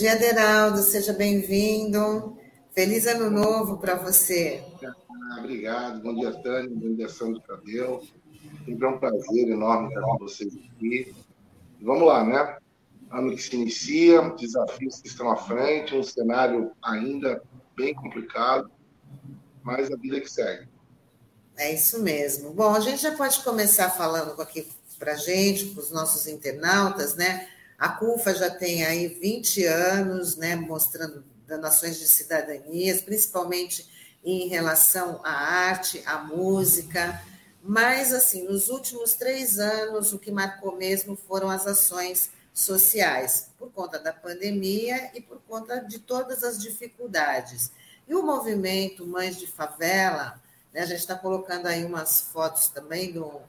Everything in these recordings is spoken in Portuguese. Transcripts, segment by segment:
Bom dia, Deraldo, seja bem-vindo. Feliz ano novo para você. Ah, obrigado, bom dia, Tânia, bom dia, Sandro Cadeu. Sempre é um prazer enorme estar com vocês aqui. Vamos lá, né? Ano que se inicia, desafios que estão à frente, um cenário ainda bem complicado, mas a vida que segue. É isso mesmo. Bom, a gente já pode começar falando aqui para a gente, para os nossos internautas, né? A CUFA já tem aí 20 anos, né, mostrando ações de cidadanias, principalmente em relação à arte, à música, mas, assim, nos últimos três anos, o que marcou mesmo foram as ações sociais, por conta da pandemia e por conta de todas as dificuldades. E o movimento Mães de Favela, né, a gente está colocando aí umas fotos também do,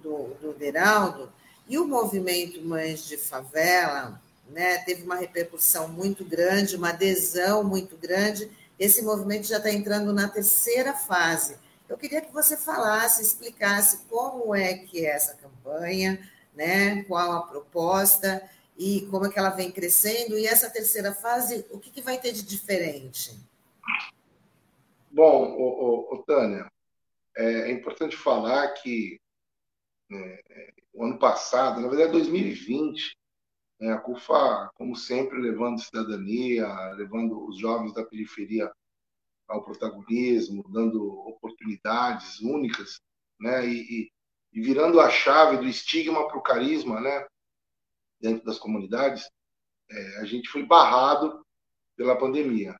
do, do Deraldo, e o movimento Mães de Favela né, teve uma repercussão muito grande, uma adesão muito grande. Esse movimento já está entrando na terceira fase. Eu queria que você falasse, explicasse como é que é essa campanha, né, qual a proposta e como é que ela vem crescendo. E essa terceira fase, o que, que vai ter de diferente? Bom, ô, Tânia, é, é, importante falar que né, o ano passado, na verdade 2020, né, a CUFA, como sempre, levando cidadania, levando os jovens da periferia ao protagonismo, dando oportunidades únicas, né, e, e virando a chave do estigma para o carisma, né, dentro das comunidades, é, a gente foi barrado pela pandemia.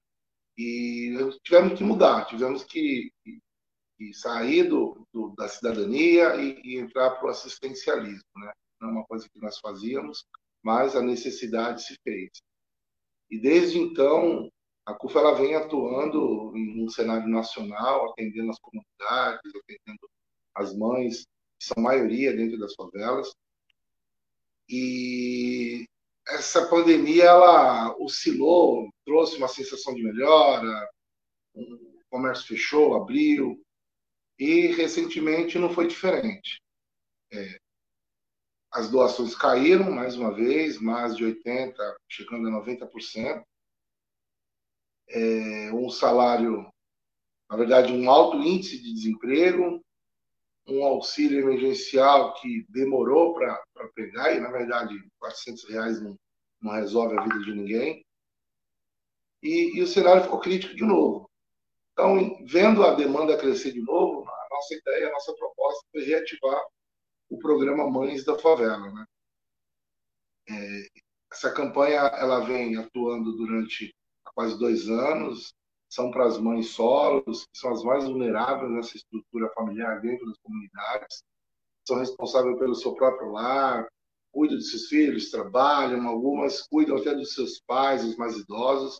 E tivemos que mudar, tivemos que, que sair do, do, da cidadania e, e entrar para o assistencialismo. Né? Não é uma coisa que nós fazíamos, mas a necessidade se fez. E desde então, a CUFA ela vem atuando em um cenário nacional, atendendo as comunidades, atendendo as mães, que são maioria dentro das favelas. E essa pandemia ela oscilou, trouxe uma sensação de melhora, o comércio fechou, abriu, e recentemente não foi diferente. É, as doações caíram mais uma vez, mais de 80%, chegando a 90%. É, um salário, na verdade, um alto índice de desemprego, um auxílio emergencial que demorou para pegar, e na verdade 400 reais não, não resolve a vida de ninguém. E, e, o cenário ficou crítico de novo. Então, vendo a demanda crescer de novo, a nossa ideia, a nossa proposta foi reativar o programa Mães da Favela. Né? É, essa campanha ela vem atuando durante quase dois anos, são para as mães solos, que são as mais vulneráveis nessa estrutura familiar dentro das comunidades, são responsáveis pelo seu próprio lar, cuidam de seus filhos, trabalham, algumas cuidam até dos seus pais, os mais idosos.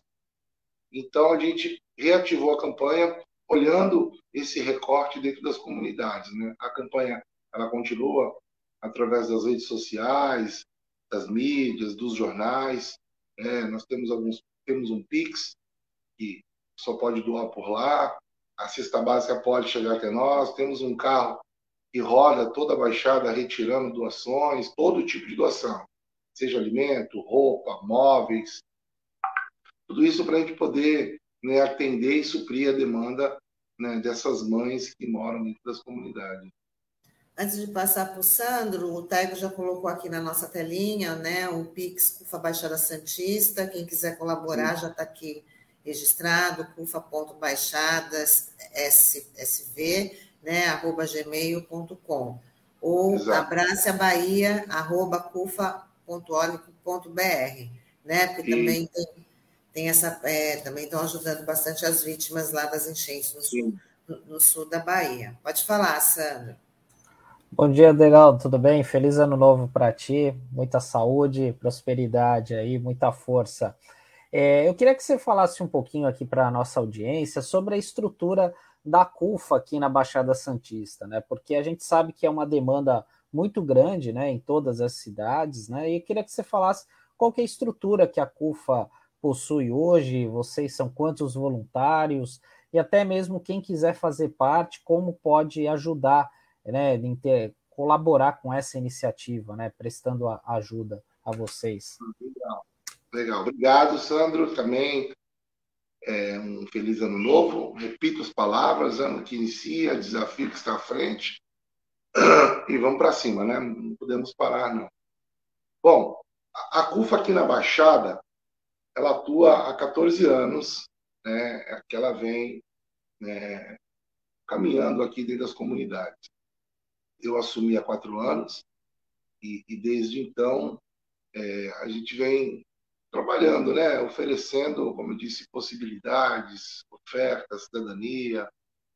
Então a gente reativou a campanha olhando esse recorte dentro das comunidades. Né? A campanha ela continua através das redes sociais, das mídias, dos jornais. É, nós temos alguns temos um Pix que só pode doar por lá. A cesta básica pode chegar até nós. Temos um carro que roda toda a baixada retirando doações, todo tipo de doação, seja alimento, roupa, móveis, tudo isso para a gente poder né, atender e suprir a demanda né, dessas mães que moram dentro das comunidades. Antes de passar para o Sandro, o Taigo já colocou aqui na nossa telinha, né, o Pix CUFA Baixada Santista. Quem quiser colaborar já está aqui registrado, cufa.baixadas.sv, né, arroba gmail.com. Ou abrace a Bahia, arroba cufa.org.br, né, porque Sim. também tem, tem essa, é, também estão ajudando bastante as vítimas lá das enchentes no sul, no, no sul da Bahia. Pode falar, Sandro. Bom dia, Deraldo, tudo bem? Feliz ano novo para ti, muita saúde, prosperidade aí, muita força. É, eu queria que você falasse um pouquinho aqui para a nossa audiência sobre a estrutura da CUFA aqui na Baixada Santista, né? Porque a gente sabe que é uma demanda muito grande, né, em todas as cidades, né? E eu queria que você falasse qual é a estrutura que a CUFA possui hoje, vocês são quantos voluntários e até mesmo quem quiser fazer parte, como pode ajudar né, ter, colaborar com essa iniciativa, né, prestando a, ajuda a vocês. Legal. Legal. Obrigado, Sandro. Também é, um feliz ano novo. Repito as palavras, ano que inicia, desafio que está à frente. E vamos para cima, né? Não podemos parar, não. Bom, a CUFA aqui na Baixada, ela atua há 14 anos, né? É que ela vem né, caminhando aqui dentro das comunidades. Eu assumi há quatro anos e, e desde então é, a gente vem trabalhando, né, oferecendo, como eu disse, possibilidades, ofertas, cidadania,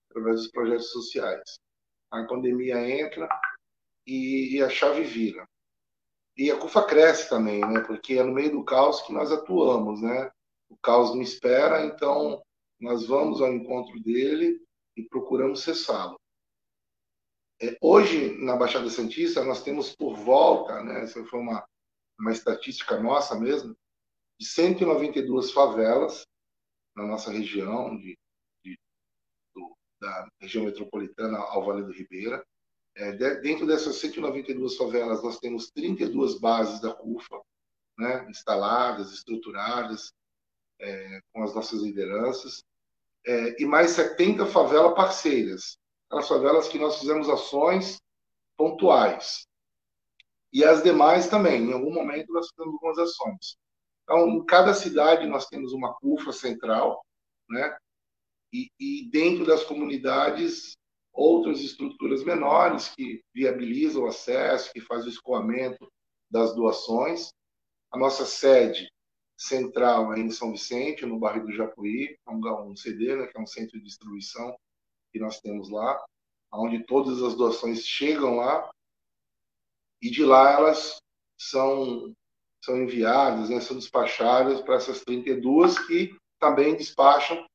através dos projetos sociais. A pandemia entra e, e a chave vira. E a CUFA cresce também, né, porque é no meio do caos que nós atuamos, né? O caos me espera, então nós vamos ao encontro dele e procuramos cessá-lo. É, hoje, na Baixada Santista, nós temos por volta, né, essa foi uma, uma estatística nossa mesmo, de 192 favelas na nossa região, de, de do, da região metropolitana ao Vale do Ribeira. É, de, dentro dessas 192 favelas, nós temos 32 bases da CUFA, né, instaladas, estruturadas, é, com as nossas lideranças, é, e mais 70 favelas parceiras, aquelas favelas que nós fizemos ações pontuais. E as demais também, em algum momento nós fizemos algumas ações. Então, em cada cidade nós temos uma CUFA central, né? E, e dentro das comunidades, outras estruturas menores que viabilizam o acesso, que fazem o escoamento das doações. A nossa sede central aí em São Vicente, no bairro do Japuí, é um, CD, né, que é um centro de distribuição que nós temos lá, onde todas as doações chegam lá e de lá elas são são enviadas, né, são despachadas para essas 32 que também despacham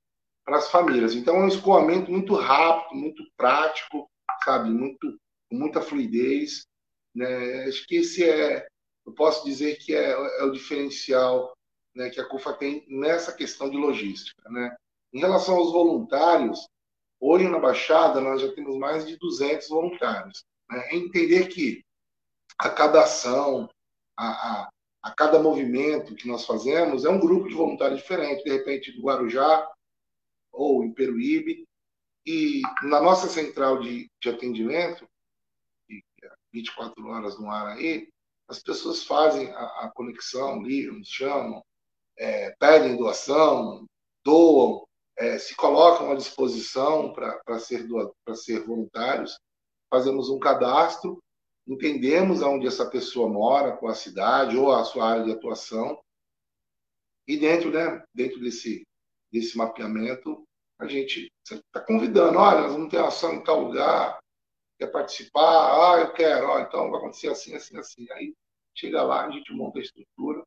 para as famílias. Então é um escoamento muito rápido, muito prático, sabe, muito com muita fluidez, né? Acho que esse é, eu posso dizer que é, é o diferencial né, que a CUFA tem nessa questão de logística. Né? Em relação aos voluntários, hoje na Baixada nós já temos mais de 200 voluntários. Né? É entender que a cada ação, a, a, a, cada movimento que nós fazemos é um grupo de voluntários diferente, de repente do Guarujá ou em Peruíbe. E na nossa central de, de atendimento, 24 é horas no ar aí, as pessoas fazem a, a conexão, ligam, chamam, é, pedem doação, doam, é, se colocam à disposição para ser, ser voluntários. Fazemos um cadastro, entendemos aonde essa pessoa mora, qual a cidade ou a sua área de atuação. E dentro, né, dentro desse, desse mapeamento, a gente está convidando, olha, nós vamos ter ação em tal lugar, quer participar? Ah, eu quero, então vai acontecer assim, assim, assim. Aí chega lá, a gente monta a estrutura,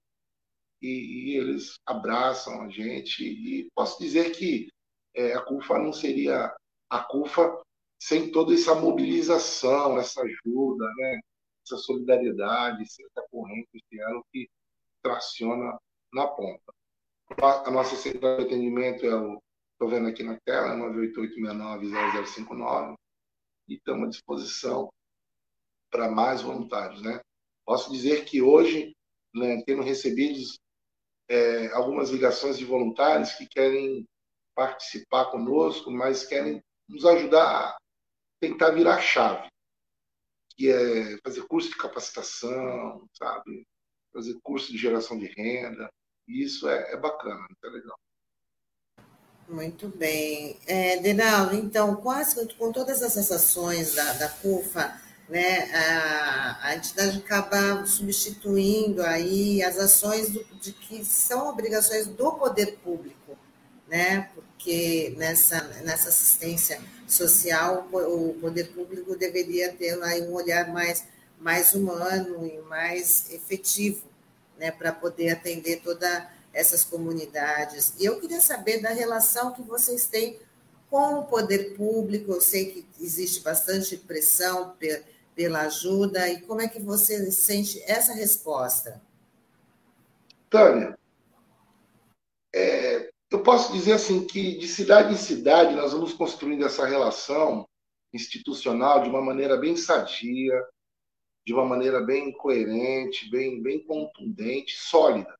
e, e eles abraçam a gente. E posso dizer que é, a CUFA não seria a CUFA sem toda essa mobilização, essa ajuda, né? essa solidariedade, essa corrente esse ano que traciona na ponta. A nossa central de atendimento é o, estou vendo aqui na tela, 988690059, e estamos à disposição para mais voluntários. Né? Posso dizer que hoje, né, tendo recebido é, algumas ligações de voluntários que querem participar conosco, mas querem nos ajudar a tentar virar chave, que é fazer curso de capacitação, sabe? Fazer curso de geração de renda. E isso é, é bacana, é legal. Muito bem. É, Denaldo, então, quase com todas essas ações da, da CUFA, né, a, a entidade acaba substituindo aí as ações do, de que são obrigações do poder público, né, porque nessa, nessa assistência social o poder público deveria ter aí um olhar mais, mais humano e mais efetivo, né, para poder atender todas essas comunidades. E eu queria saber da relação que vocês têm com o poder público, eu sei que existe bastante pressão pela ajuda e como é que você sente essa resposta? Tânia, é, eu posso dizer assim que de cidade em cidade nós vamos construindo essa relação institucional de uma maneira bem sadia, de uma maneira bem coerente, bem, bem contundente, sólida.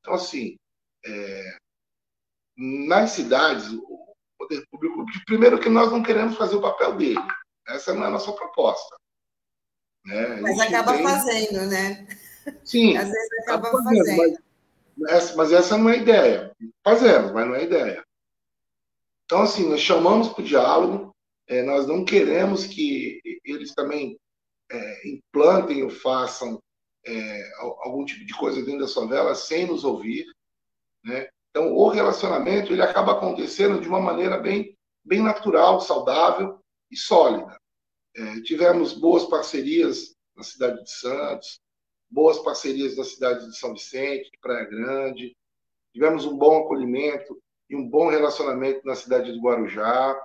Então, assim, é, nas cidades, o poder público, primeiro que nós não queremos fazer o papel dele. Essa não é a nossa proposta. Né? Mas acaba tem... fazendo, né? Sim. Às vezes acaba fazendo. fazendo. Mas, essa, mas essa não é a ideia. Fazemos, mas não é a ideia. Então, assim, nós chamamos para o diálogo, é, nós não queremos que eles também é, implantem ou façam é, algum tipo de coisa dentro da favela sem nos ouvir. Né? Então, o relacionamento ele acaba acontecendo de uma maneira bem, bem natural, saudável e sólida. É, tivemos boas parcerias na cidade de Santos, boas parcerias na cidade de São Vicente, de Praia Grande, tivemos um bom acolhimento e um bom relacionamento na cidade de Guarujá,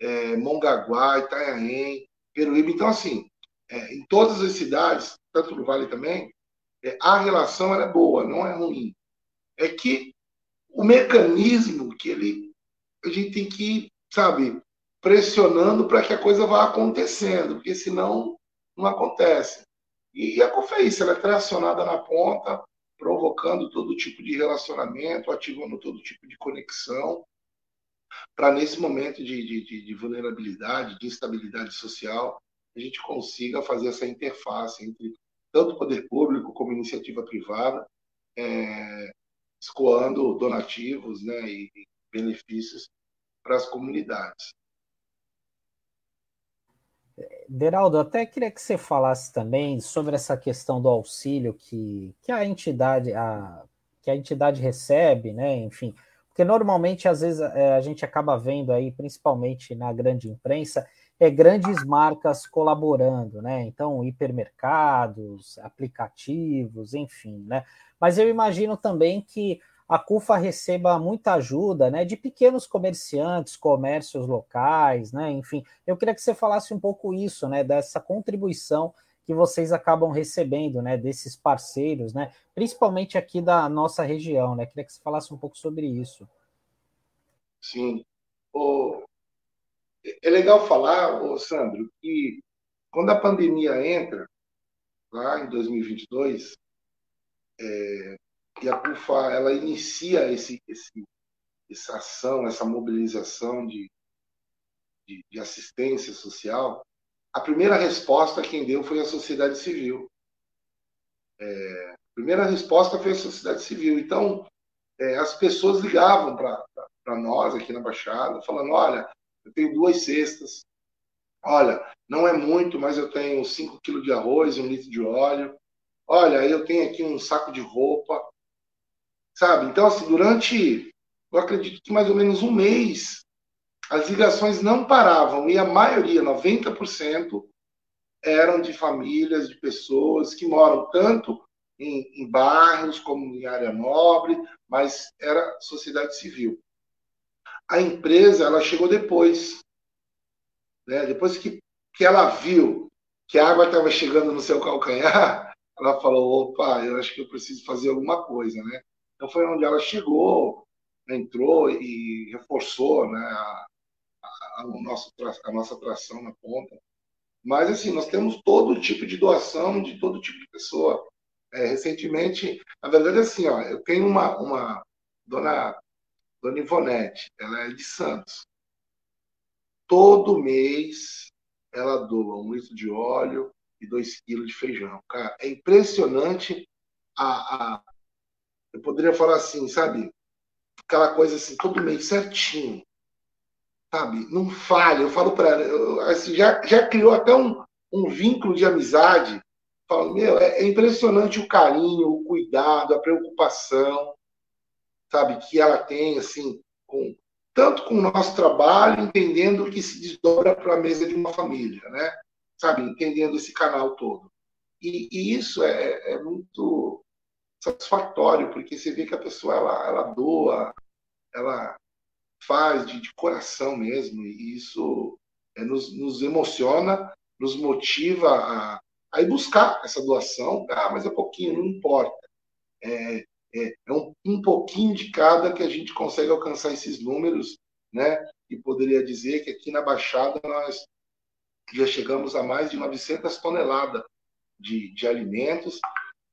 é, Mongaguá, Itanhaém, Peruíbe. Então, assim, é, em todas as cidades, tanto no Vale também, é, a relação é boa, não é ruim. É que o mecanismo que ele a gente tem que ir, sabe, pressionando para que a coisa vá acontecendo, porque senão não acontece. E a COFEIS, ela é tracionada na ponta, provocando todo tipo de relacionamento, ativando todo tipo de conexão, para nesse momento de, de, de, vulnerabilidade, de instabilidade social, a gente consiga fazer essa interface entre tanto poder público como iniciativa privada, é, escoando donativos né, e benefícios para as comunidades. Deraldo, até queria que você falasse também sobre essa questão do auxílio que, que a entidade a, que a entidade recebe, né? Enfim, porque normalmente às vezes é, a gente acaba vendo aí, principalmente na grande imprensa, é grandes marcas colaborando, né? Então, hipermercados, aplicativos, enfim, né? Mas eu imagino também que a CUFA receba muita ajuda né, de pequenos comerciantes, comércios locais, né? Enfim, eu queria que você falasse um pouco isso, né? Dessa contribuição que vocês acabam recebendo, né? Desses parceiros, né? Principalmente aqui da nossa região, né? Queria que você falasse um pouco sobre isso. Sim. O... É legal falar, ô Sandro, que quando a pandemia entra, lá em 2022, é, e a CUFA ela inicia esse, esse, essa ação, essa mobilização de, de, de assistência social, a primeira resposta quem deu foi a sociedade civil. É, a primeira resposta foi a sociedade civil. Então, é, as pessoas ligavam para nós aqui na Baixada, falando: olha, eu tenho duas cestas, olha, não é muito, mas eu tenho 5 quilos de arroz, um litro de óleo, olha, eu tenho aqui um saco de roupa, sabe? Então, assim, durante, eu acredito que mais ou menos um mês, as ligações não paravam e a maioria, 90%, eram de famílias, de pessoas que moram tanto em, em bairros como em área nobre, mas era sociedade civil. A empresa, ela chegou depois, né? Depois que, que ela viu que a água estava chegando no seu calcanhar, ela falou: opa, eu acho que eu preciso fazer alguma coisa, né? Então foi onde ela chegou, entrou e reforçou né, a, a, a, nosso, a nossa atração na ponta. Mas, assim, nós temos todo tipo de doação de todo tipo de pessoa. É, recentemente, na verdade, assim, ó, eu tenho uma, uma dona, dona Ivonete, ela é de Santos. Todo mês ela doa um litro de óleo e dois quilos de feijão. Cara, é impressionante a, a, eu poderia falar assim, sabe? Aquela coisa assim, todo mês certinho. Sabe? Não falha. Eu falo para ela, assim, já, já criou até um, um vínculo de amizade. Falo, meu, é, é impressionante o carinho, o cuidado, a preocupação, sabe, que ela tem, assim, com, tanto com o nosso trabalho, entendendo que se desdobra para a mesa de uma família, né? Sabe, entendendo esse canal todo. E, e isso é, é, muito satisfatório, porque você vê que a pessoa ela, ela doa, ela faz de, de coração mesmo, e isso é, nos, nos emociona, nos motiva a, a ir buscar essa doação. Ah, mas é pouquinho, não importa. É, é, é um, um pouquinho de cada que a gente consegue alcançar esses números, né? E poderia dizer que aqui na Baixada nós já chegamos a mais de 900 toneladas de, de alimentos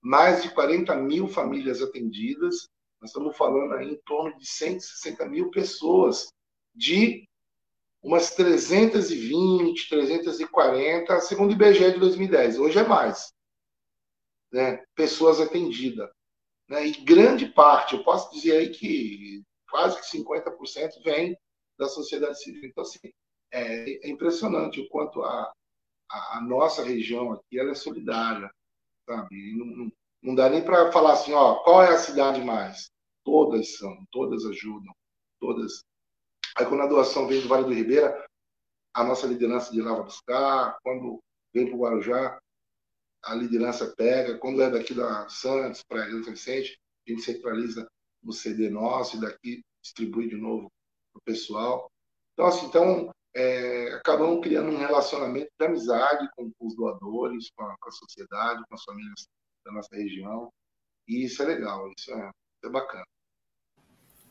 mais de 40 mil famílias atendidas, nós estamos falando aí em torno de 160 mil pessoas, de umas 320, 340, segundo o IBGE de 2010. Hoje é mais. Né? Pessoas atendidas. Né? E grande parte, eu posso dizer aí que quase que 50% vem da sociedade civil. Então, assim, é, é impressionante o quanto a, a, a, nossa região aqui é solidária, sabe? Não, não dá nem para falar assim, ó, qual é a cidade mais? Todas são, todas ajudam, todas Aí quando a doação vem do Vale do Ribeira, a nossa liderança de lá vai buscar. Quando vem para o Guarujá, a liderança pega. Quando é daqui da Santos, para Rio Vicente, a gente centraliza no CD nosso e daqui distribui de novo para o pessoal. Então, assim, então é, acabamos criando um relacionamento de amizade com, com os doadores, com a, com a, sociedade, com as famílias da nossa região. E isso é legal, isso é, isso é bacana.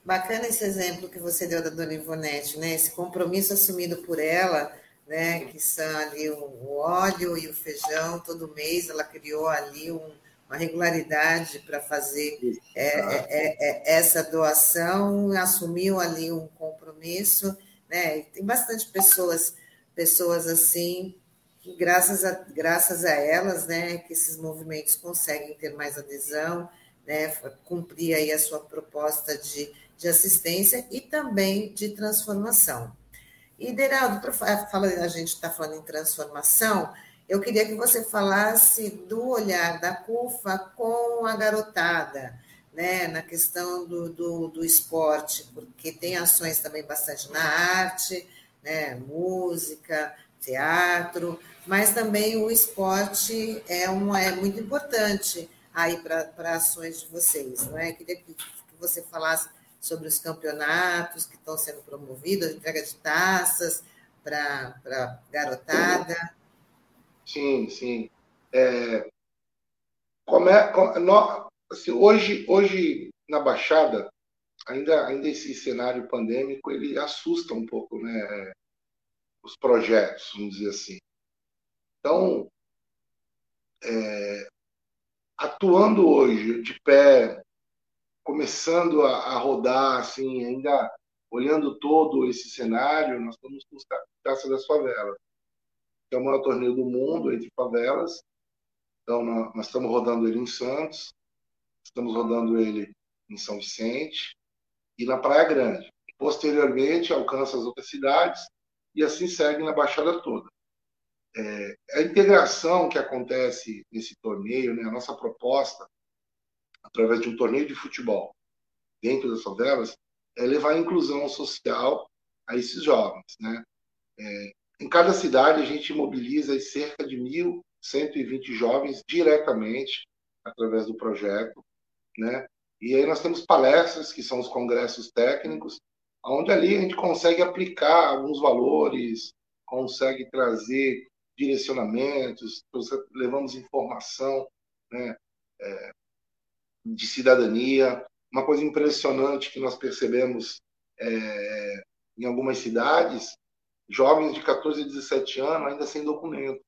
Bacana esse exemplo que você deu da dona Ivonete, né? Esse compromisso assumido por ela, né? Que são ali o óleo e o feijão, todo mês ela criou ali um, uma regularidade para fazer é, é, é, é, essa doação, assumiu ali um compromisso, né? E tem bastante pessoas, pessoas assim, que graças a, graças a elas, né, que esses movimentos conseguem ter mais adesão, né, cumprir aí a sua proposta de de assistência e também de transformação. E, Deraldo, a gente está falando em transformação, eu queria que você falasse do olhar da CUFA com a garotada, né, na questão do, do, do esporte, porque tem ações também bastante na arte, né, música, teatro, mas também o esporte é, uma, é muito importante aí para ações de vocês, não é? Queria que, que você falasse sobre os campeonatos que estão sendo promovidos, entrega de taças para garotada. Sim, sim. É, como é, como, assim, hoje, hoje, na Baixada, ainda, ainda esse cenário pandêmico, ele assusta um pouco né, os projetos, vamos dizer assim. Então, é, atuando hoje de pé começando a, a, rodar, assim, ainda olhando todo esse cenário, nós estamos com Taça das Favelas, que é o maior torneio do mundo entre favelas. Então, nós, nós estamos rodando ele em Santos, estamos rodando ele em São Vicente e na Praia Grande. Posteriormente, alcança as outras cidades e assim segue na Baixada toda. É, a integração que acontece nesse torneio, né, a nossa proposta através de um torneio de futebol dentro das favelas, é levar a inclusão social a esses jovens. Né? É, em cada cidade, a gente mobiliza cerca de 1.120 jovens diretamente através do projeto. Né? E aí nós temos palestras, que são os congressos técnicos, onde ali a gente consegue aplicar alguns valores, consegue trazer direcionamentos, levamos informação né, é, de cidadania. Uma coisa impressionante que nós percebemos é, em algumas cidades, jovens de 14 a 17 anos ainda sem documento.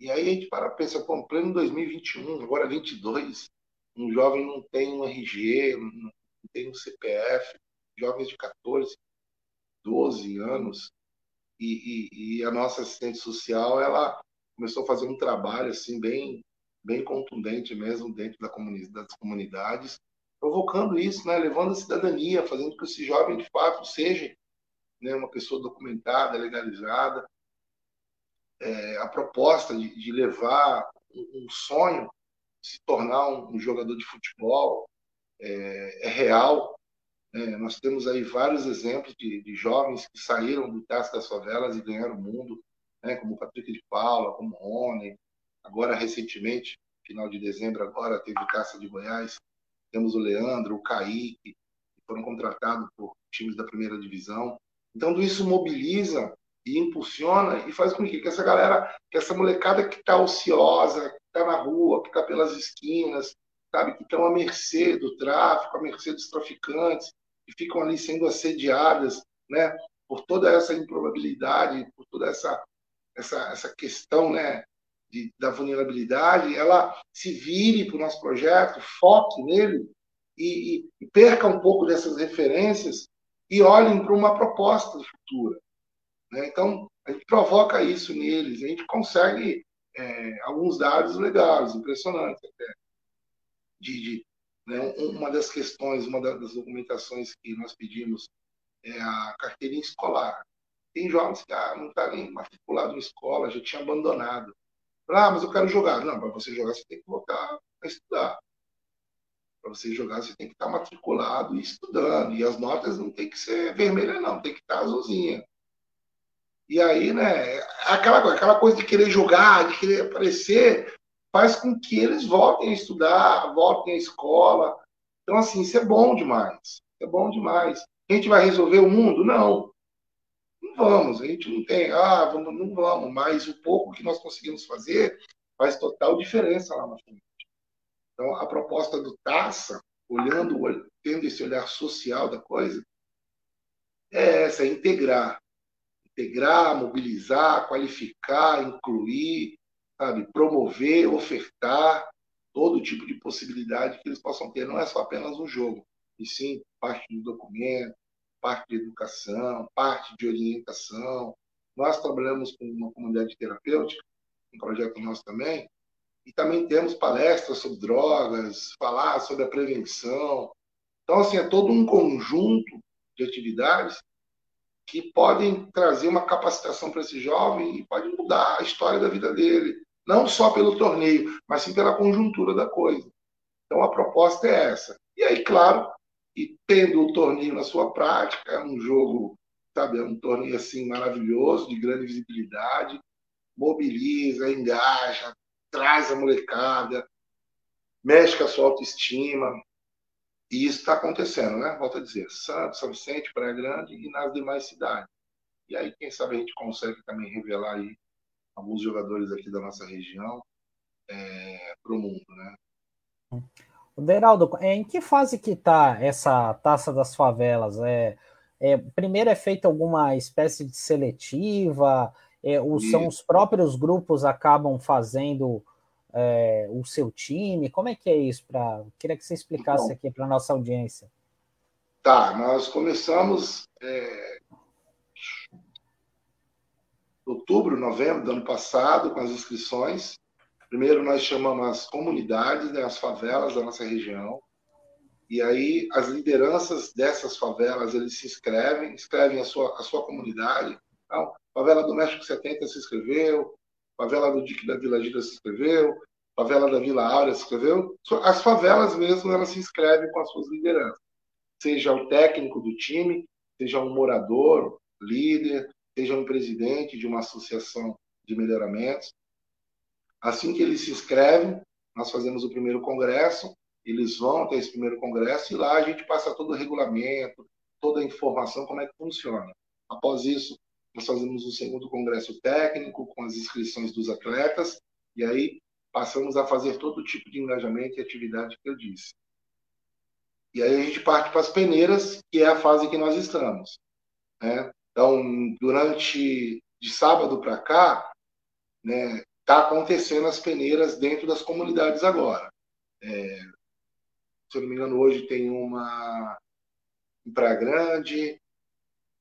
E aí a gente para pensar, pô, pleno 2021, agora 22, um jovem não tem um RG, não tem um CPF, jovens de 14, 12 anos, e, e, e, a nossa assistente social, ela começou a fazer um trabalho assim bem bem contundente mesmo dentro da comunidade, das comunidades, provocando isso, né, levando a cidadania, fazendo com que esse jovem de fato seja né, uma pessoa documentada, legalizada. É, a proposta de, de levar um, um, sonho, se tornar um, um jogador de futebol, é, é real. É, nós temos aí vários exemplos de, de, jovens que saíram do Taça das Favelas e ganharam o mundo, né, como Patrick de Paula, como Rony, Agora, recentemente, final de dezembro, agora teve Caça de Goiás, temos o Leandro, o Kaique, que foram contratados por times da primeira divisão. Então, tudo isso mobiliza e impulsiona e faz com que, que essa galera, que essa molecada que está ociosa, que está na rua, que está pelas esquinas, sabe, que estão à mercê do tráfico, à mercê dos traficantes, que ficam ali sendo assediadas, né, por toda essa improbabilidade, por toda essa essa, essa questão, né, de, da vulnerabilidade, ela se vire para o nosso projeto, foque nele e, e, perca um pouco dessas referências e olhem para uma proposta futura. Né? Então, a gente provoca isso neles, a gente consegue é, alguns dados legais, impressionantes até. De, de né? Uma das questões, uma das documentações que nós pedimos é a carteirinha escolar. Tem jovens que ah, não está nem matriculado em escola, já tinha abandonado. Ah, mas eu quero jogar. Não, para você jogar, você tem que voltar a estudar. Para você jogar, você tem que estar matriculado e estudando. E as notas não tem que ser vermelha, não, tem que estar azulzinha. E aí, né, aquela, aquela coisa de querer jogar, de querer aparecer, faz com que eles voltem a estudar, voltem à escola. Então, assim, isso é bom demais. É bom demais. A gente vai resolver o mundo? Não. Não vamos. A gente não tem, ah, vamos, não vamos. Mas o pouco que nós conseguimos fazer faz total diferença lá na frente. Então, a proposta do Taça, olhando, tendo esse olhar social da coisa, é essa, é integrar integrar, mobilizar, qualificar, incluir, sabe, promover, ofertar todo tipo de possibilidade que eles possam ter. Não é só apenas um jogo, e sim parte do documento, parte de educação, parte de orientação. Nós trabalhamos com uma comunidade terapêutica, um projeto nosso também, e também temos palestras sobre drogas, falar sobre a prevenção. Então, assim, é todo um conjunto de atividades que podem trazer uma capacitação para esse jovem e pode mudar a história da vida dele, não só pelo torneio, mas sim pela conjuntura da coisa. Então a proposta é essa. E aí, claro, e tendo o torneio na sua prática, é um jogo, sabe, é um torneio assim maravilhoso, de grande visibilidade, mobiliza, engaja, traz a molecada, mexe com a sua autoestima, e isso está acontecendo, né? Volto a dizer, Santos, São Vicente, Praia Grande e nas demais cidades. E aí, quem sabe a gente consegue também revelar aí alguns jogadores aqui da nossa região é, para o mundo, né? Deraldo, é, em que fase que está essa taça das favelas? É, é, primeiro é feita alguma espécie de seletiva? É, os, são os próprios grupos acabam fazendo é, o seu time? Como é que é isso? Pra... Queria que você explicasse Bom, aqui para a nossa audiência. Tá, nós começamos é, outubro, novembro do ano passado com as inscrições. Primeiro nós chamamos as comunidades, né, as favelas da nossa região. E aí as lideranças dessas favelas, eles se inscrevem, inscrevem a sua, a sua comunidade. Então, Favela do México 70 se inscreveu, Favela do Dique da Vila Gira se inscreveu, Favela da Vila Áurea se inscreveu. As favelas mesmo, elas se inscrevem com as suas lideranças. Seja o técnico do time, seja um morador, líder, seja um presidente de uma associação de melhoramentos. Assim que eles se inscrevem, nós fazemos o primeiro congresso, eles vão até esse primeiro congresso e lá a gente passa todo o regulamento, toda a informação, como é que funciona. Após isso, nós fazemos o segundo congresso técnico com as inscrições dos atletas e aí passamos a fazer todo tipo de engajamento e atividade que eu disse. E aí a gente parte para as peneiras, que é a fase que nós estamos. Né? Então, durante de sábado para cá, né, está acontecendo as peneiras dentro das comunidades agora. É, se eu não me engano, hoje tem uma em Praia Grande,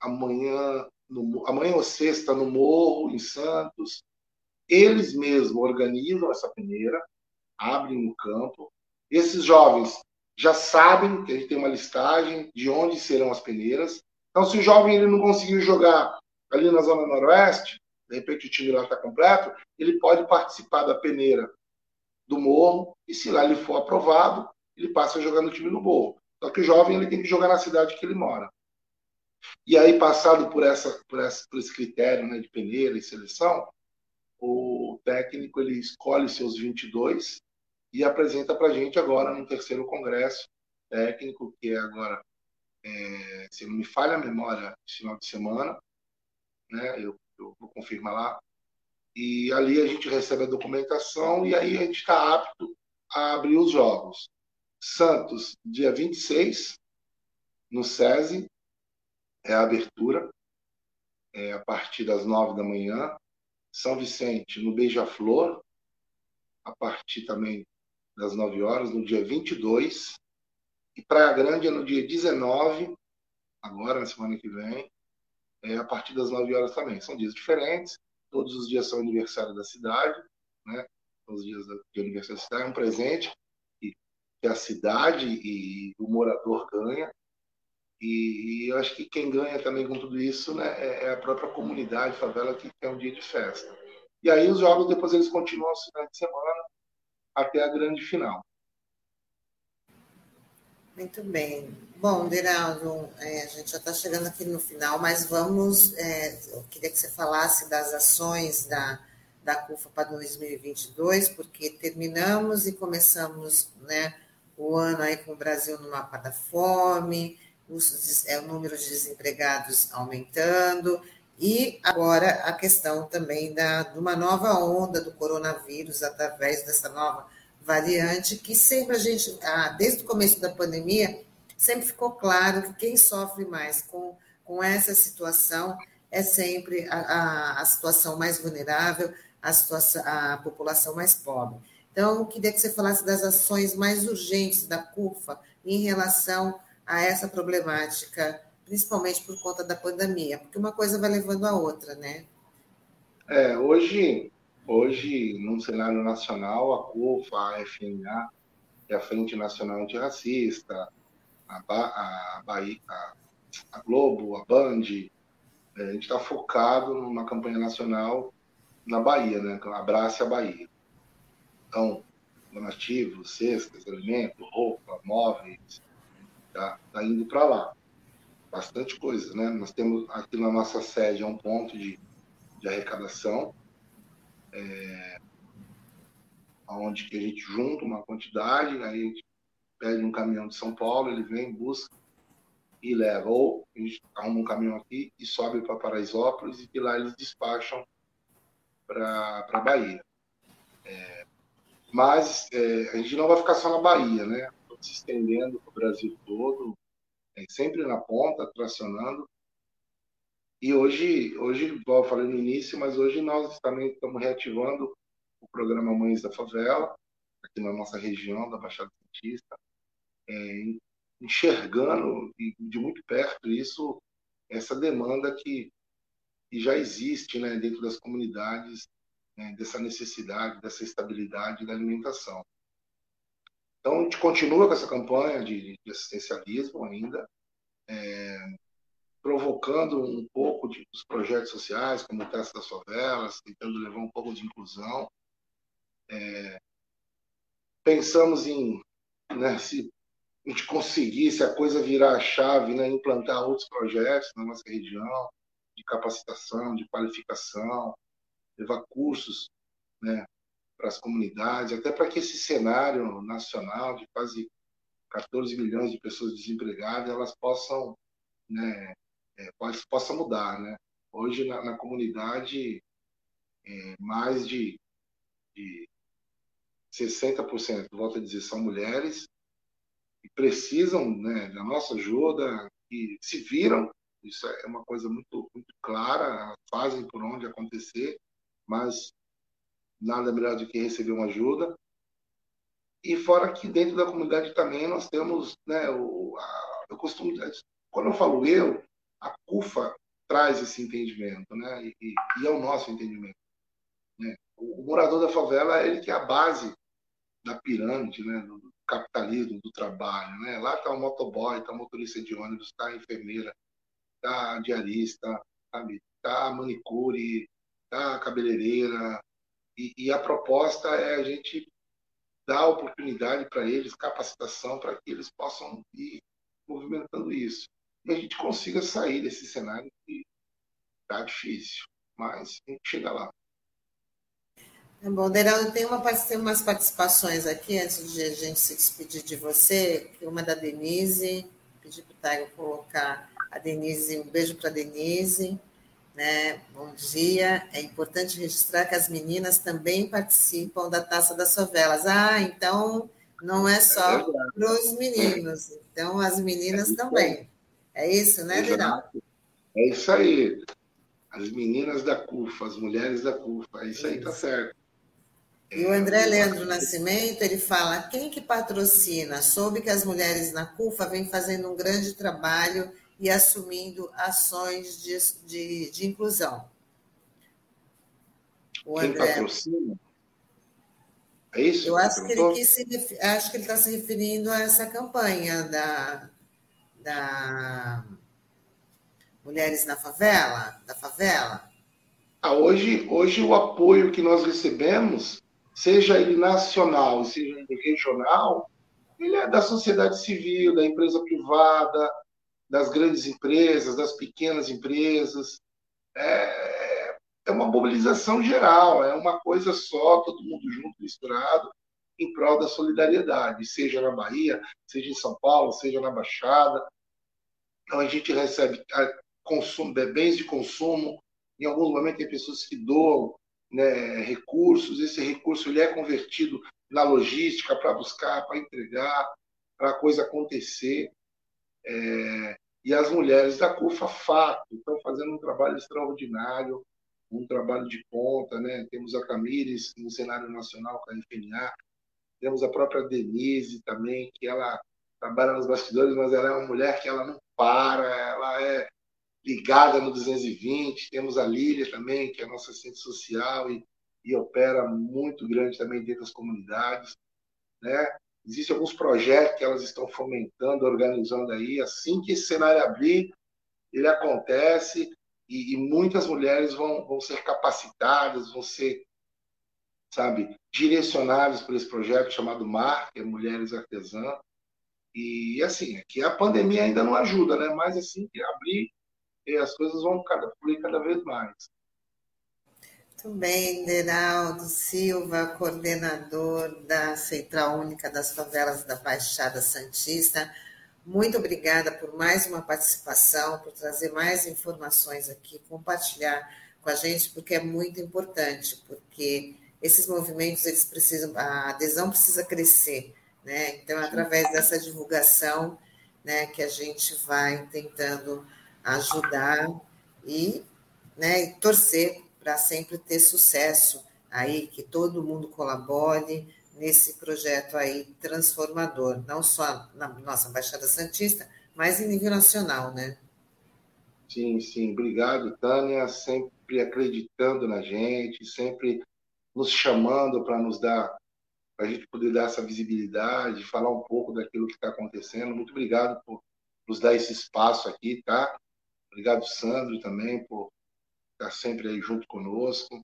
amanhã no, amanhã ou sexta no Morro, em Santos. Eles mesmos organizam essa peneira, abrem o campo. Esses jovens já sabem que a gente tem uma listagem de onde serão as peneiras. Então, se o jovem ele não conseguiu jogar ali na Zona Noroeste, de repente o time lá está completo, ele pode participar da peneira do Morro, e se lá ele for aprovado, ele passa a jogar no time do Morro. Só que o jovem ele tem que jogar na cidade que ele mora. E aí, passado por, essa, por, essa, por esse critério né, de peneira e seleção, o técnico ele escolhe seus 22 e apresenta para a gente agora no terceiro congresso técnico, que é agora, é, se não me falha a memória, final de semana, né, eu, eu vou confirmar lá, e ali a gente recebe a documentação e aí a gente está apto a abrir os jogos. Santos, dia 26, no SESI, é a abertura, é a partir das nove da manhã. São Vicente, no Beija-Flor, a partir também das 9 horas, no dia 22. E Praia Grande é no dia 19, agora, na semana que vem, é a partir das 9 horas também. São dias diferentes, todos os dias são aniversário da cidade, né? Os dias de aniversário da cidade é um presente que a cidade e o morador ganha. E, e, eu acho que quem ganha também com tudo isso né, é, é a própria comunidade, favela, que é um dia de festa. E aí os jogos depois eles continuam aos finais de semana até a grande final. Muito bem. Bom, Deraldo, é, a gente já está chegando aqui no final, mas vamos. É, eu queria que você falasse das ações da, da CUFA para 2022, porque terminamos e começamos né, o ano aí com o Brasil no mapa da fome, os, é, o número de desempregados aumentando, e agora a questão também da, de uma nova onda do coronavírus através dessa nova variante, que sempre a gente, ah, desde o começo da pandemia, sempre ficou claro que quem sofre mais com, com essa situação é sempre a, a, a situação mais vulnerável, a, situação, a população mais pobre. Então, eu queria que você falasse das ações mais urgentes da CUFA em relação a essa problemática, principalmente por conta da pandemia, porque uma coisa vai levando a outra, né? É, hoje, hoje, no cenário nacional, a CUFA, a FNA, a Frente Nacional Antirracista, a, ba a, Bahia, a, Globo, a Band, é, a gente está focado numa campanha nacional na Bahia, né? Abrace a Bahia. Então, donativos, cestas, alimentos, roupa, móveis, tá, tá indo para lá. Bastante coisa, né? Nós temos aqui na nossa sede é um ponto de, de arrecadação, é, onde que a gente junta uma quantidade, aí a gente pede um caminhão de São Paulo, ele vem, busca e leva. Ou a gente arruma um caminhão aqui e sobe para Paraisópolis e de lá eles despacham para a Bahia. É, mas é, a gente não vai ficar só na Bahia, né? Se estendendo para o Brasil todo, é, sempre na ponta, tracionando. E hoje, hoje, igual eu falei no início, mas hoje nós também estamos reativando o programa Mães da Favela, aqui na nossa região da Baixada Santista, é, enxergando de muito perto isso, essa demanda que, que já existe né, dentro das comunidades né, dessa necessidade, dessa estabilidade da alimentação. Então, a gente continua com essa campanha de, de assistencialismo ainda, é, provocando um pouco de, dos projetos sociais, como o Teste das Favelas, tentando levar um pouco de inclusão. É, pensamos em, né, se a gente conseguisse a coisa virar a chave, né, implantar outros projetos na nossa região, de capacitação, de qualificação, levar cursos né, para as comunidades, até para que esse cenário nacional de quase 14 milhões de pessoas desempregadas elas possam né, é, possa mudar, né? Hoje na, na comunidade é, mais de, de 60%, volto a dizer, são mulheres que precisam né, da nossa ajuda e se viram, isso é uma coisa muito, muito clara, fazem por onde acontecer mas nada melhor do que receber uma ajuda. E fora que dentro da comunidade também nós temos, né, o, a, eu costumo, quando eu falo eu, a CUFA traz esse entendimento, né, e, e é o nosso entendimento. Né? O, o, morador da favela é ele que é a base da pirâmide, né, do capitalismo, do trabalho, né? Lá está o motoboy, está o motorista de ônibus, está a enfermeira, está a diarista? Está a manicure, da cabeleireira. E, e a proposta é a gente dar oportunidade para eles, capacitação, para que eles possam ir movimentando isso. E a gente consiga sair desse cenário que está difícil, mas a gente chega lá. É bom, Deraldo, tem, uma, tem umas participações aqui, antes de a gente se despedir de você, que uma da Denise, pedi para o Taigo colocar a Denise, um beijo para a Denise. Né? Bom dia. É importante registrar que as meninas também participam da Taça das Favelas. Ah, então não é só é para os meninos, então as meninas é também. É isso, né, Diraldo? É isso aí. As meninas da CUFA, as mulheres da CUFA, é isso, isso. aí tá certo. E o André Leandro Nascimento, ele fala, quem que patrocina? Soube que as mulheres na CUFA vêm fazendo um grande trabalho e assumindo ações de, de, de inclusão. O quem André... patrocina? É isso? Eu acho que, ele se, acho que ele está se referindo a essa campanha da, da Mulheres na Favela, da favela. Ah, hoje, hoje o apoio que nós recebemos seja ele nacional, seja ele regional, ele é da sociedade civil, da empresa privada, das grandes empresas, das pequenas empresas. É, é uma mobilização geral, é uma coisa só, todo mundo junto, misturado, em prol da solidariedade, seja na Bahia, seja em São Paulo, seja na Baixada. Então a gente recebe consumo, bens de consumo, em alguns momentos tem pessoas que doam né, recursos, esse recurso ele é convertido na logística para buscar, para entregar, para a coisa acontecer. É, e as mulheres da CUFA Fato estão fazendo um trabalho extraordinário, um trabalho de ponta. Né? Temos a Camires no cenário nacional com a FNA, temos a própria Denise também, que ela trabalha nos bastidores, mas ela é uma mulher que ela não para, ela é ligada no 220. Temos a Lília também, que é a nossa assistente social e, e opera muito grande também dentro das comunidades. Né? Existem alguns projetos que elas estão fomentando, organizando aí. Assim que esse cenário abrir, ele acontece e, e muitas mulheres vão, vão ser capacitadas, vão ser, sabe, direcionadas por esse projeto chamado MAR, que é Mulheres Artesãs. E assim, aqui a pandemia ainda não ajuda, né? Mas assim que abrir, e as coisas vão cada, fluir cada vez mais. Muito bem, Deraldo Silva, coordenador da Central Única das Favelas da Baixada Santista. Muito obrigada por mais uma participação, por trazer mais informações aqui, compartilhar com a gente, porque é muito importante, porque esses movimentos eles precisam, a adesão precisa crescer, né? Então, através dessa divulgação, né, que a gente vai tentando ajudar e, né, e torcer para sempre ter sucesso aí, que todo mundo colabore nesse projeto aí transformador, não só na nossa Baixada Santista, mas em nível nacional, né? Sim, sim. Obrigado, Tânia, sempre acreditando na gente, sempre nos chamando para nos dar, para a gente poder dar essa visibilidade, falar um pouco daquilo que está acontecendo. Muito obrigado por nos dar esse espaço aqui, tá? Obrigado, Sandro, também, por estar sempre aí junto conosco.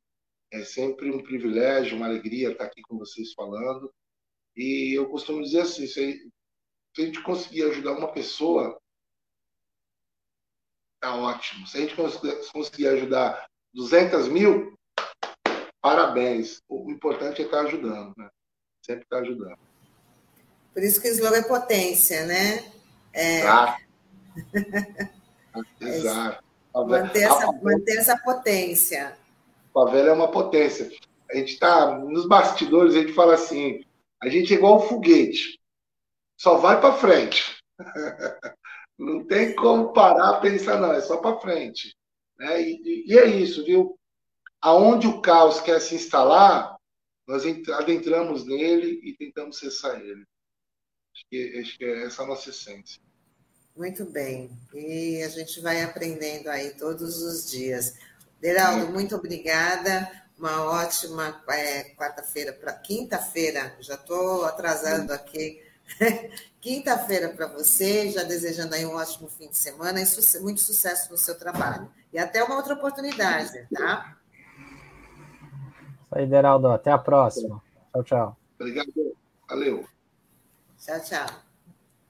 É sempre um privilégio, uma alegria estar aqui com vocês falando. E eu costumo dizer assim: se a gente conseguir ajudar uma pessoa, tá ótimo. Se a gente conseguir ajudar 200 mil, parabéns. O importante é estar ajudando, né? Sempre estar ajudando. Por isso que o slogan é potência, né? É... Exato. Exato. Manter essa, manter essa potência. Favela é uma potência. A gente está nos bastidores, a gente fala assim: a gente é igual um foguete, só vai para frente. Não tem como parar pensar, não, é só para frente. Né? E, e, é isso, viu? Aonde o caos quer se instalar, nós adentramos nele e tentamos cessar ele. Acho que, acho que é essa a nossa essência. Muito bem. E a gente vai aprendendo aí todos os dias. Deraldo, muito obrigada. Uma ótima é, quarta-feira para quinta-feira. Já estou atrasando aqui. quinta-feira para você, já desejando aí um ótimo fim de semana e muito sucesso no seu trabalho. E até uma outra oportunidade, tá? Isso aí, Deraldo. Até a próxima. Tchau, tchau. Obrigado. Valeu. Tchau, tchau.